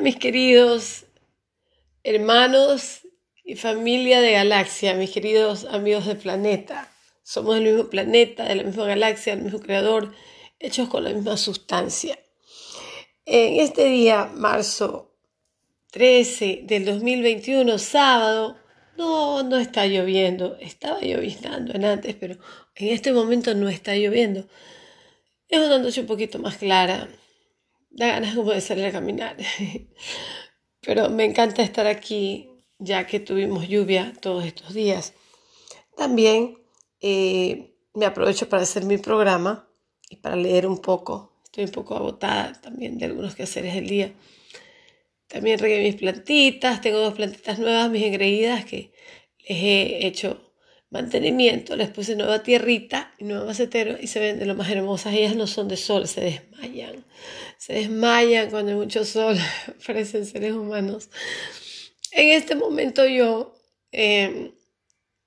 mis queridos hermanos y familia de galaxia, mis queridos amigos del planeta. Somos del mismo planeta, de la misma galaxia, del mismo creador, hechos con la misma sustancia. En este día, marzo 13 del 2021, sábado, no, no está lloviendo. Estaba lloviznando en antes, pero en este momento no está lloviendo. Es una noche un poquito más clara. Da ganas como de salir a caminar. Pero me encanta estar aquí ya que tuvimos lluvia todos estos días. También eh, me aprovecho para hacer mi programa y para leer un poco. Estoy un poco agotada también de algunos quehaceres del día. También regué mis plantitas. Tengo dos plantitas nuevas, mis engreídas, que les he hecho mantenimiento, les puse nueva tierrita y nuevo macetero y se ven de lo más hermosas. Ellas no son de sol, se desmayan. Se desmayan cuando hay mucho sol, parecen seres humanos. En este momento yo em,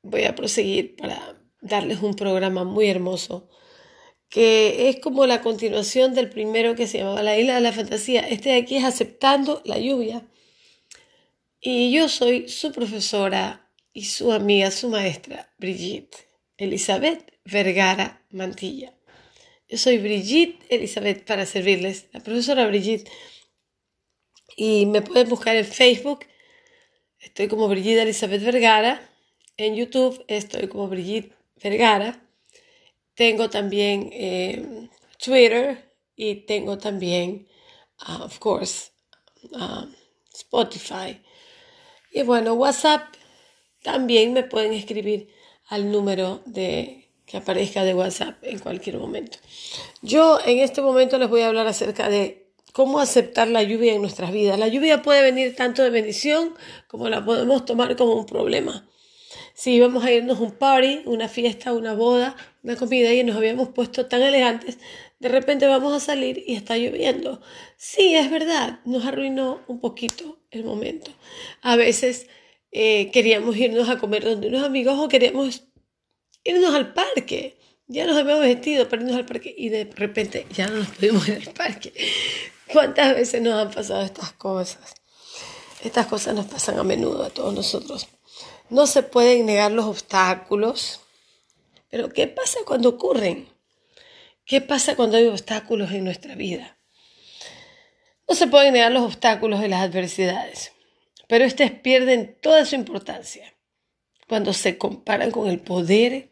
voy a proseguir para darles un programa muy hermoso que es como la continuación del primero que se llamaba La Isla de la Fantasía. Este de aquí es Aceptando la Lluvia. Y yo soy su profesora y su amiga, su maestra, Brigitte Elizabeth Vergara Mantilla. Yo soy Brigitte Elizabeth para servirles, la profesora Brigitte. Y me pueden buscar en Facebook, estoy como Brigitte Elizabeth Vergara. En YouTube estoy como Brigitte Vergara. Tengo también eh, Twitter y tengo también, uh, of course, uh, Spotify. Y bueno, WhatsApp también me pueden escribir al número de, que aparezca de WhatsApp en cualquier momento. Yo en este momento les voy a hablar acerca de cómo aceptar la lluvia en nuestras vidas. La lluvia puede venir tanto de bendición como la podemos tomar como un problema. Si vamos a irnos a un party, una fiesta, una boda, una comida y nos habíamos puesto tan elegantes, de repente vamos a salir y está lloviendo. Sí, es verdad, nos arruinó un poquito el momento. A veces eh, queríamos irnos a comer donde unos amigos o queríamos irnos al parque. Ya nos habíamos vestido para irnos al parque y de repente ya no nos pudimos ir al parque. ¿Cuántas veces nos han pasado estas cosas? Estas cosas nos pasan a menudo a todos nosotros. No se pueden negar los obstáculos, pero ¿qué pasa cuando ocurren? ¿Qué pasa cuando hay obstáculos en nuestra vida? No se pueden negar los obstáculos de las adversidades pero éstas pierden toda su importancia cuando se comparan con el poder,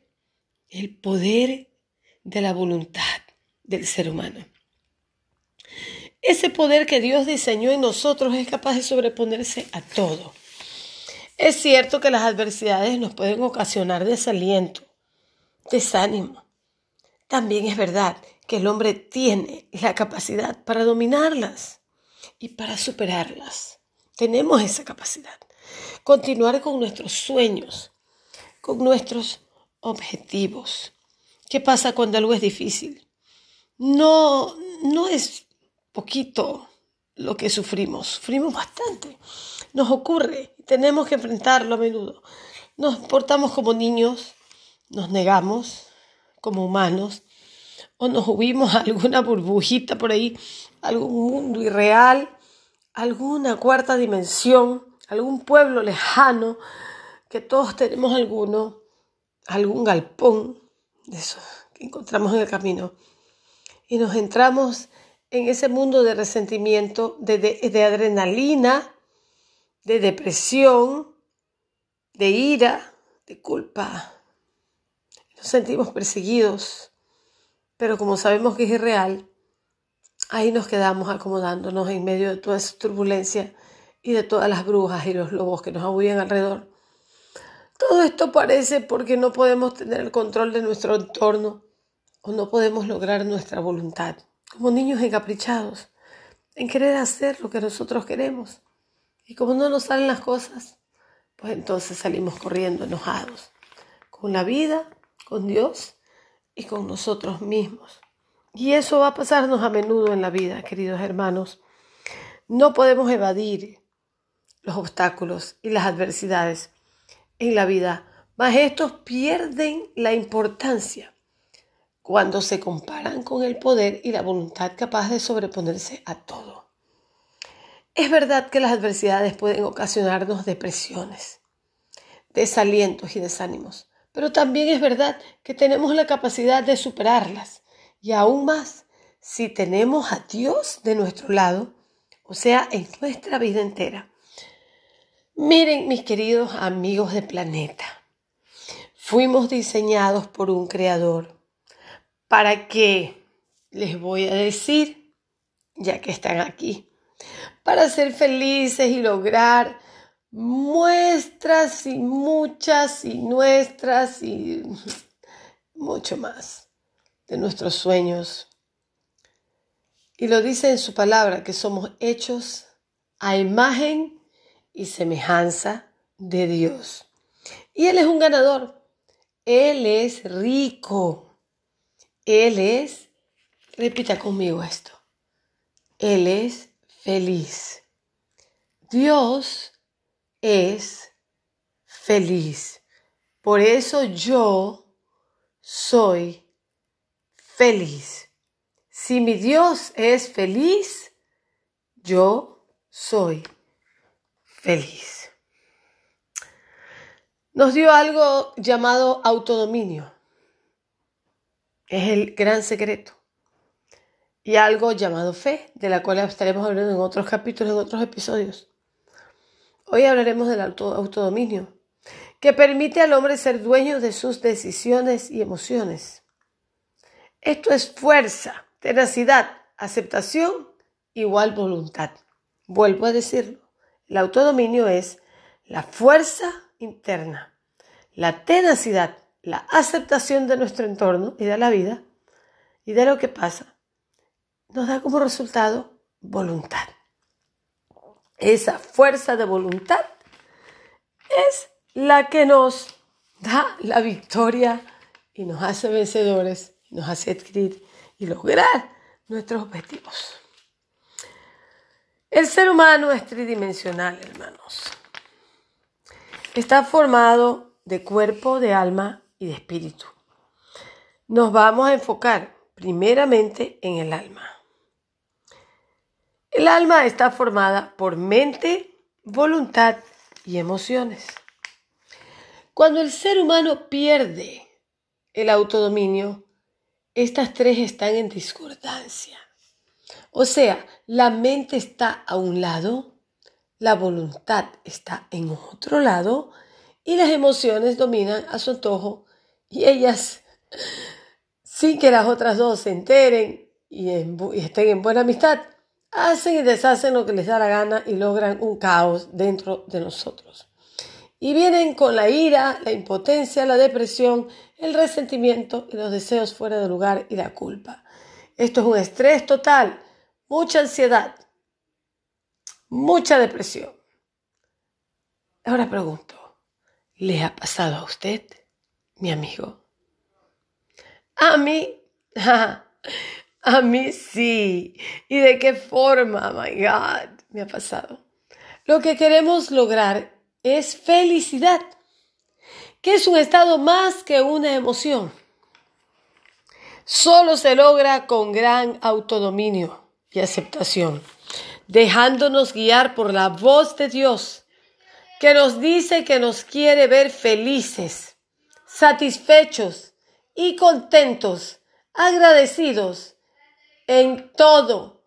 el poder de la voluntad del ser humano. Ese poder que Dios diseñó en nosotros es capaz de sobreponerse a todo. Es cierto que las adversidades nos pueden ocasionar desaliento, desánimo. También es verdad que el hombre tiene la capacidad para dominarlas y para superarlas. Tenemos esa capacidad. Continuar con nuestros sueños, con nuestros objetivos. ¿Qué pasa cuando algo es difícil? No, no es poquito lo que sufrimos, sufrimos bastante. Nos ocurre, tenemos que enfrentarlo a menudo. Nos portamos como niños, nos negamos como humanos, o nos huimos a alguna burbujita por ahí, algún mundo irreal alguna cuarta dimensión, algún pueblo lejano, que todos tenemos alguno, algún galpón de eso que encontramos en el camino. Y nos entramos en ese mundo de resentimiento, de, de adrenalina, de depresión, de ira, de culpa. Nos sentimos perseguidos, pero como sabemos que es irreal, Ahí nos quedamos acomodándonos en medio de toda esa turbulencia y de todas las brujas y los lobos que nos abullan alrededor. Todo esto parece porque no podemos tener el control de nuestro entorno o no podemos lograr nuestra voluntad, como niños encaprichados, en querer hacer lo que nosotros queremos. Y como no nos salen las cosas, pues entonces salimos corriendo enojados, con la vida, con Dios y con nosotros mismos. Y eso va a pasarnos a menudo en la vida, queridos hermanos. No podemos evadir los obstáculos y las adversidades en la vida, mas estos pierden la importancia cuando se comparan con el poder y la voluntad capaz de sobreponerse a todo. Es verdad que las adversidades pueden ocasionarnos depresiones, desalientos y desánimos, pero también es verdad que tenemos la capacidad de superarlas y aún más si tenemos a Dios de nuestro lado, o sea, en nuestra vida entera. Miren, mis queridos amigos de planeta, fuimos diseñados por un creador. ¿Para qué? Les voy a decir, ya que están aquí para ser felices y lograr muestras y muchas y nuestras y mucho más de nuestros sueños. Y lo dice en su palabra que somos hechos a imagen y semejanza de Dios. Y Él es un ganador. Él es rico. Él es, repita conmigo esto, Él es feliz. Dios es feliz. Por eso yo soy feliz. Si mi Dios es feliz, yo soy feliz. Nos dio algo llamado autodominio. Es el gran secreto y algo llamado fe, de la cual estaremos hablando en otros capítulos, en otros episodios. Hoy hablaremos del autodominio, que permite al hombre ser dueño de sus decisiones y emociones. Esto es fuerza, tenacidad, aceptación, igual voluntad. Vuelvo a decirlo, el autodominio es la fuerza interna, la tenacidad, la aceptación de nuestro entorno y de la vida y de lo que pasa nos da como resultado voluntad. Esa fuerza de voluntad es la que nos da la victoria y nos hace vencedores, nos hace adquirir y lograr nuestros objetivos. El ser humano es tridimensional, hermanos. Está formado de cuerpo, de alma y de espíritu. Nos vamos a enfocar primeramente en el alma. El alma está formada por mente, voluntad y emociones. Cuando el ser humano pierde el autodominio, estas tres están en discordancia. O sea, la mente está a un lado, la voluntad está en otro lado y las emociones dominan a su antojo y ellas, sin que las otras dos se enteren y, y estén en buena amistad, hacen y deshacen lo que les da la gana y logran un caos dentro de nosotros. Y vienen con la ira, la impotencia, la depresión, el resentimiento y los deseos fuera de lugar y la culpa. Esto es un estrés total, mucha ansiedad, mucha depresión. Ahora pregunto, ¿le ha pasado a usted, mi amigo? A mí, A mí sí. ¿Y de qué forma? My God, me ha pasado. Lo que queremos lograr es felicidad, que es un estado más que una emoción. Solo se logra con gran autodominio y aceptación, dejándonos guiar por la voz de Dios, que nos dice que nos quiere ver felices, satisfechos y contentos, agradecidos en todo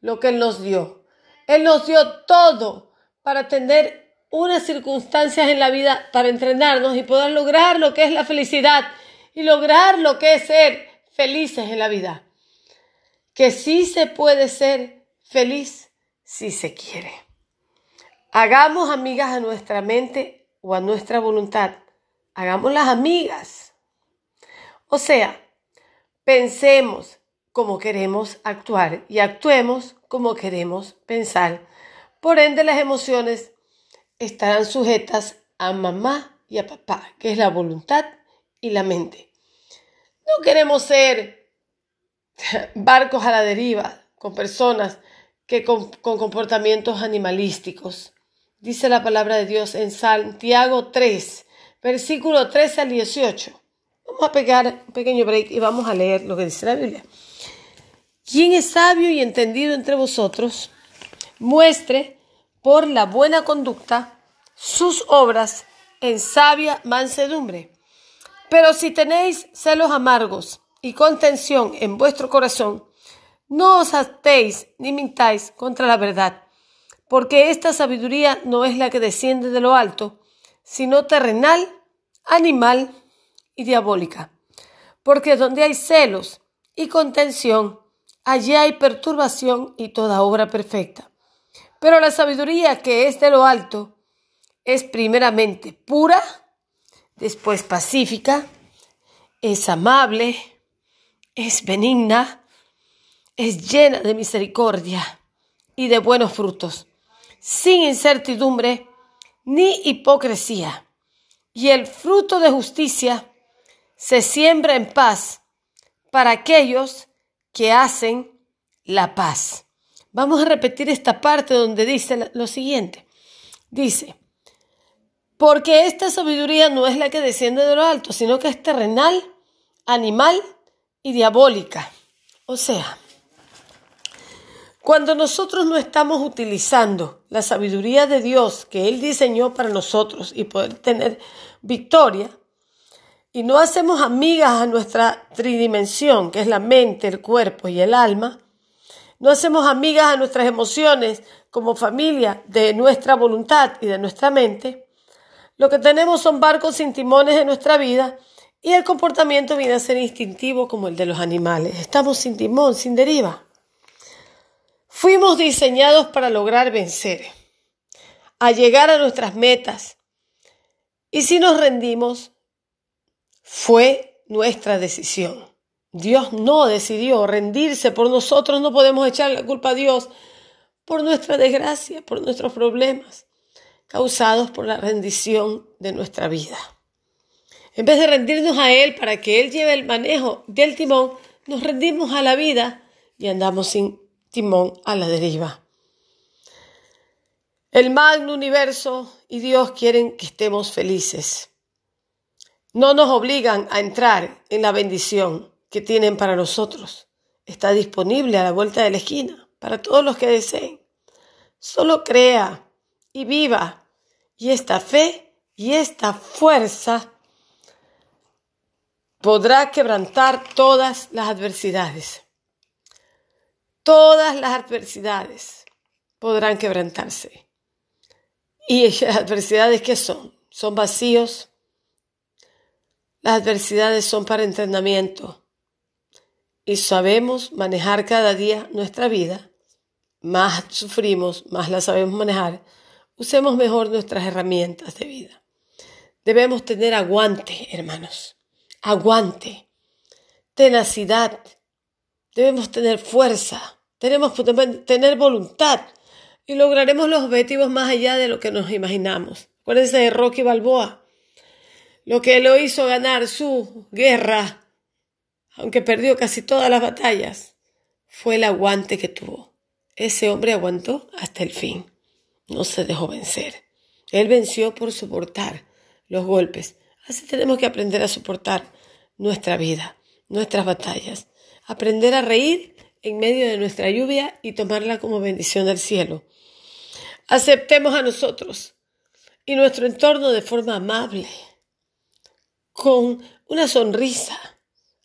lo que Él nos dio. Él nos dio todo para tener unas circunstancias en la vida, para entrenarnos y poder lograr lo que es la felicidad y lograr lo que es ser felices en la vida. Que sí se puede ser feliz si se quiere. Hagamos amigas a nuestra mente o a nuestra voluntad. Hagámoslas amigas. O sea, pensemos, como queremos actuar y actuemos como queremos pensar. Por ende, las emociones estarán sujetas a mamá y a papá, que es la voluntad y la mente. No queremos ser barcos a la deriva con personas que con, comportamientos animalísticos. Dice la palabra de Dios en Santiago 3, versículo 13 al 18. Vamos a pegar un pequeño break y vamos a leer lo que dice la Biblia. ¿Quién es sabio y entendido entre vosotros? muestre por la buena conducta sus obras en sabia mansedumbre. Pero si tenéis celos amargos y contención en vuestro corazón, no os atéis ni mintáis contra la verdad, porque esta sabiduría no es la que desciende de lo alto, sino terrenal, animal y diabólica. Porque donde hay celos y contención, allí hay perturbación y toda obra perfecta. Pero la sabiduría que es de lo alto es primeramente pura, después pacífica, es amable, es benigna, es llena de misericordia y de buenos frutos, sin incertidumbre ni hipocresía. Y el fruto de justicia se siembra en paz para aquellos que hacen la paz. Vamos a repetir esta parte donde dice lo siguiente. Dice, porque esta sabiduría no es la que desciende de lo alto, sino que es terrenal, animal y diabólica. O sea, cuando nosotros no estamos utilizando la sabiduría de Dios que Él diseñó para nosotros y poder tener victoria, y no hacemos amigas a nuestra tridimensión, que es la mente, el cuerpo y el alma, no hacemos amigas a nuestras emociones como familia de nuestra voluntad y de nuestra mente, lo que tenemos son barcos sin timones en nuestra vida y el comportamiento viene a ser instintivo como el de los animales. Estamos sin timón, sin deriva. Fuimos diseñados para lograr vencer, a llegar a nuestras metas. Y si nos rendimos, fue nuestra decisión. Dios no decidió rendirse por nosotros, no podemos echar la culpa a Dios por nuestra desgracia, por nuestros problemas causados por la rendición de nuestra vida. En vez de rendirnos a Él para que Él lleve el manejo del timón, nos rendimos a la vida y andamos sin timón a la deriva. El magno universo y Dios quieren que estemos felices no nos obligan a entrar en la bendición que tienen para nosotros. Está disponible a la vuelta de la esquina para todos los que deseen. Solo crea y viva y esta fe y esta fuerza podrá quebrantar todas las adversidades. Todas las adversidades podrán quebrantarse. ¿Y las adversidades qué son? Son vacíos, las adversidades son para entrenamiento y sabemos manejar cada día nuestra vida. Más sufrimos, más la sabemos manejar. Usemos mejor nuestras herramientas de vida. Debemos tener aguante, hermanos. Aguante. Tenacidad. Debemos tener fuerza. Tenemos que tener voluntad. Y lograremos los objetivos más allá de lo que nos imaginamos. Acuérdense de Rocky Balboa lo que lo hizo ganar su guerra, aunque perdió casi todas las batallas, fue el aguante que tuvo. Ese hombre aguantó hasta el fin. No se dejó vencer. Él venció por soportar los golpes. Así tenemos que aprender a soportar nuestra vida, nuestras batallas. Aprender a reír en medio de nuestra lluvia y tomarla como bendición del cielo. Aceptemos a nosotros y nuestro entorno de forma amable con una sonrisa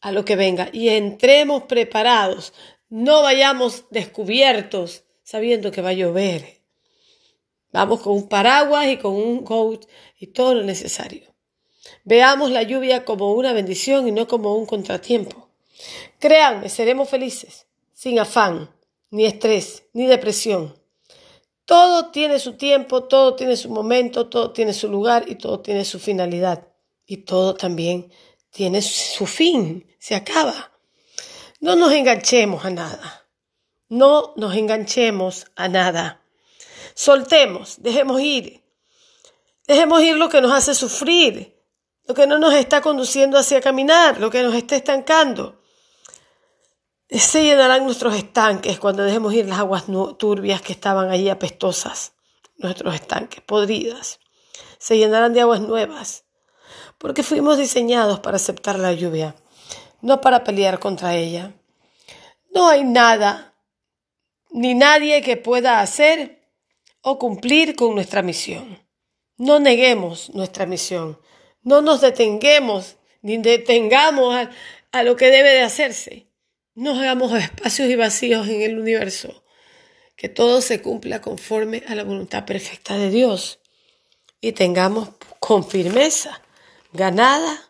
a lo que venga y entremos preparados, no vayamos descubiertos sabiendo que va a llover. Vamos con un paraguas y con un coat y todo lo necesario. Veamos la lluvia como una bendición y no como un contratiempo. Créanme, seremos felices, sin afán, ni estrés, ni depresión. Todo tiene su tiempo, todo tiene su momento, todo tiene su lugar y todo tiene su finalidad y todo también tiene su fin, se acaba. No nos enganchemos a nada. No nos enganchemos a nada. Soltemos, dejemos ir. Dejemos ir lo que nos hace sufrir, lo que no nos está conduciendo hacia caminar, lo que nos está estancando. Se llenarán nuestros estanques cuando dejemos ir las aguas turbias que estaban allí apestosas, nuestros estanques podridas. Se llenarán de aguas nuevas porque fuimos diseñados para aceptar la lluvia, no para pelear contra ella. No hay nada ni nadie que pueda hacer o cumplir con nuestra misión. No neguemos nuestra misión. No nos detenguemos ni detengamos a, a lo que debe de hacerse. No hagamos espacios y vacíos en el universo. Que todo se cumpla conforme a la voluntad perfecta de Dios. Y tengamos con firmeza ganada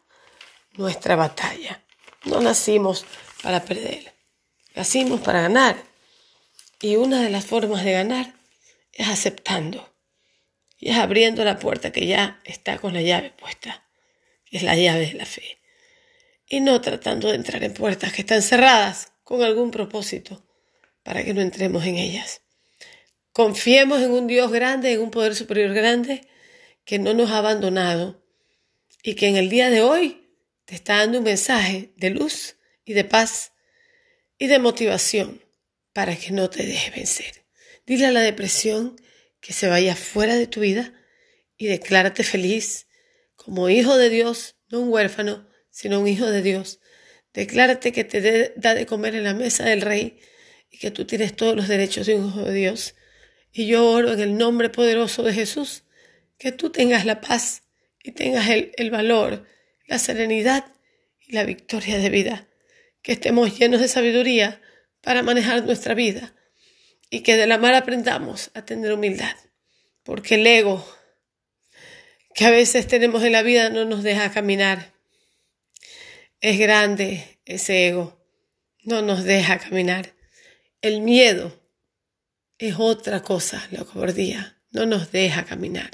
nuestra batalla. No nacimos para perder, nacimos para ganar. Y una de las formas de ganar es aceptando y es abriendo la puerta que ya está con la llave puesta, que es la llave de la fe. Y no tratando de entrar en puertas que están cerradas con algún propósito para que no entremos en ellas. Confiemos en un Dios grande, en un poder superior grande, que no nos ha abandonado y que en el día de hoy te está dando un mensaje de luz y de paz y de motivación para que no te dejes vencer. Dile a la depresión que se vaya fuera de tu vida y declárate feliz como hijo de Dios, no un huérfano, sino un hijo de Dios. Declárate que te da de comer en la mesa del rey y que tú tienes todos los derechos de un hijo de Dios. Y yo oro en el nombre poderoso de Jesús que tú tengas la paz y tengas el, el valor, la serenidad y la victoria de vida. Que estemos llenos de sabiduría para manejar nuestra vida y que de la mar aprendamos a tener humildad, porque el ego que a veces tenemos en la vida no nos deja caminar. Es grande ese ego, no nos deja caminar. El miedo es otra cosa, la cobardía, no nos deja caminar.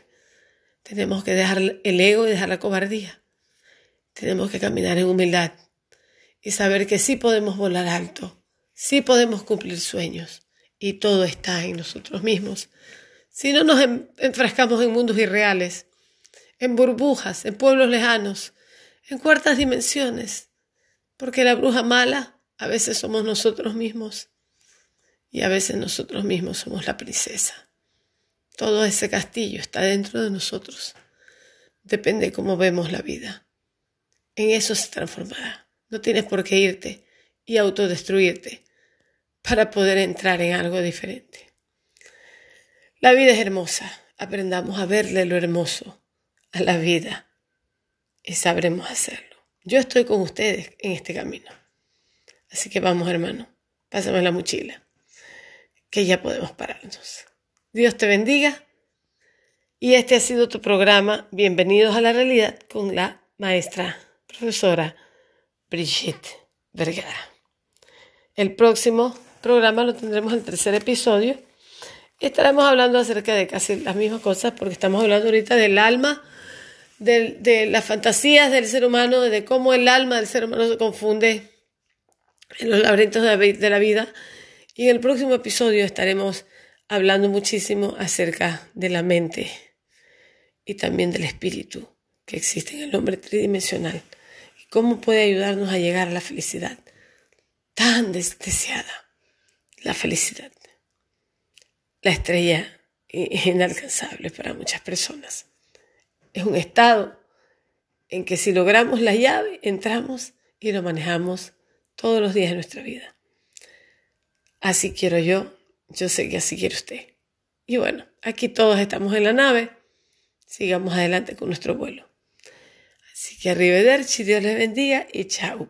Tenemos que dejar el ego y dejar la cobardía. Tenemos que caminar en humildad y saber que sí podemos volar alto, sí podemos cumplir sueños y todo está en nosotros mismos. Si no nos enfrascamos en mundos irreales, en burbujas, en pueblos lejanos, en cuartas dimensiones, porque la bruja mala a veces somos nosotros mismos y a veces nosotros mismos somos la princesa. Todo ese castillo está dentro de nosotros. Depende cómo vemos la vida. En eso se transformará. No tienes por qué irte y autodestruirte para poder entrar en algo diferente. La vida es hermosa. Aprendamos a verle lo hermoso a la vida y sabremos hacerlo. Yo estoy con ustedes en este camino. Así que vamos, hermano, pásame la mochila, que ya podemos pararnos. Dios te bendiga. Y este ha sido tu programa Bienvenidos a la Realidad con la maestra, profesora Brigitte Vergara. El próximo programa lo tendremos en el tercer episodio. Estaremos hablando acerca de casi las mismas cosas porque estamos hablando ahorita del alma, de, las fantasías del ser humano, de cómo el alma del ser humano se confunde en los laberintos de la vida. Y en el próximo episodio estaremos hablando muchísimo acerca de la mente y también del espíritu que existe en el hombre tridimensional y cómo puede ayudarnos a llegar a la felicidad tan deseada la felicidad, la estrella inalcanzable para muchas personas. Es un estado en que si logramos la llave, entramos y lo manejamos todos los días de nuestra vida. Así quiero yo, yo sé que así quiere usted. Y bueno, aquí todos estamos en la nave, sigamos adelante con nuestro vuelo. Así que arrivederci, Dios les bendiga y chao.